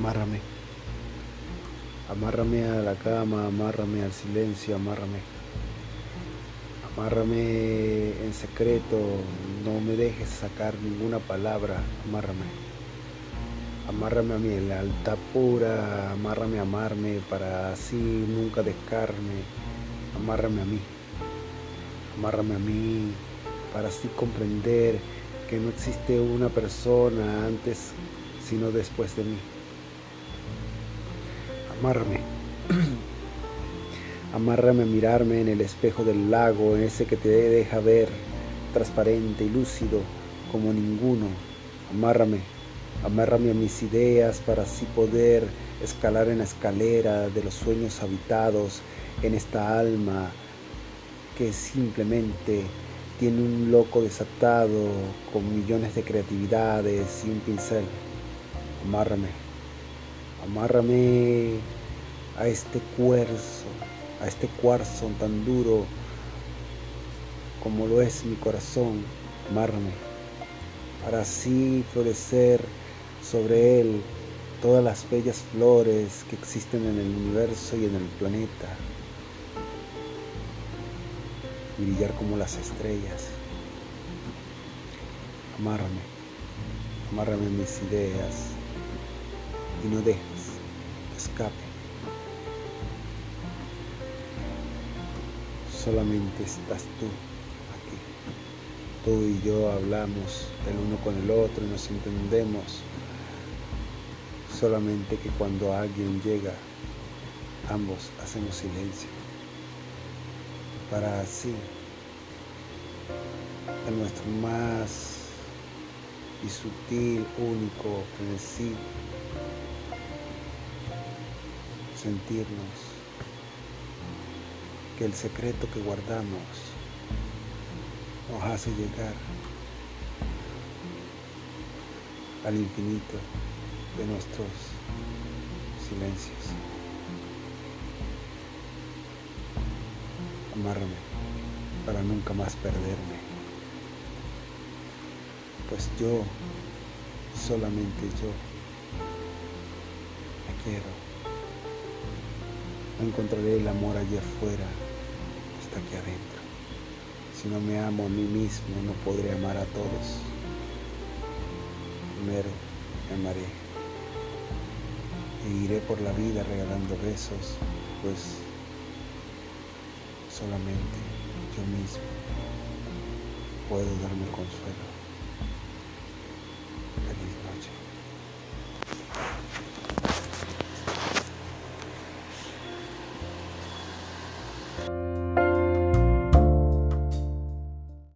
Amárrame. Amárrame a la cama, amárrame al silencio, amárrame. Amárrame en secreto, no me dejes sacar ninguna palabra, amárrame. Amárrame a mi lealtad pura, amárrame a amarme para así nunca dejarme. Amárrame a mí. Amárrame a mí para así comprender que no existe una persona antes sino después de mí. Amárrame. Amárrame a mirarme en el espejo del lago, ese que te deja ver transparente y lúcido como ninguno. Amárrame, amárrame a mis ideas para así poder escalar en la escalera de los sueños habitados en esta alma que simplemente tiene un loco desatado con millones de creatividades y un pincel. Amárrame, amárrame a este cuerzo, a este cuarzo tan duro como lo es mi corazón. Amárrame, para así florecer sobre él todas las bellas flores que existen en el universo y en el planeta y brillar como las estrellas. Amárrame, amárrame mis ideas y no dejes escape. Solamente estás tú aquí. Tú y yo hablamos el uno con el otro nos entendemos. Solamente que cuando alguien llega, ambos hacemos silencio para así en nuestro más y sutil, único frenesí sentirnos que el secreto que guardamos nos hace llegar al infinito de nuestros silencios. amárrame para nunca más perderme. Pues yo, solamente yo, me quiero. No encontraré el amor allá afuera, aquí adentro. Si no me amo a mí mismo, no podré amar a todos. Primero me amaré. E iré por la vida regalando besos, pues solamente yo mismo puedo darme consuelo. Feliz noche.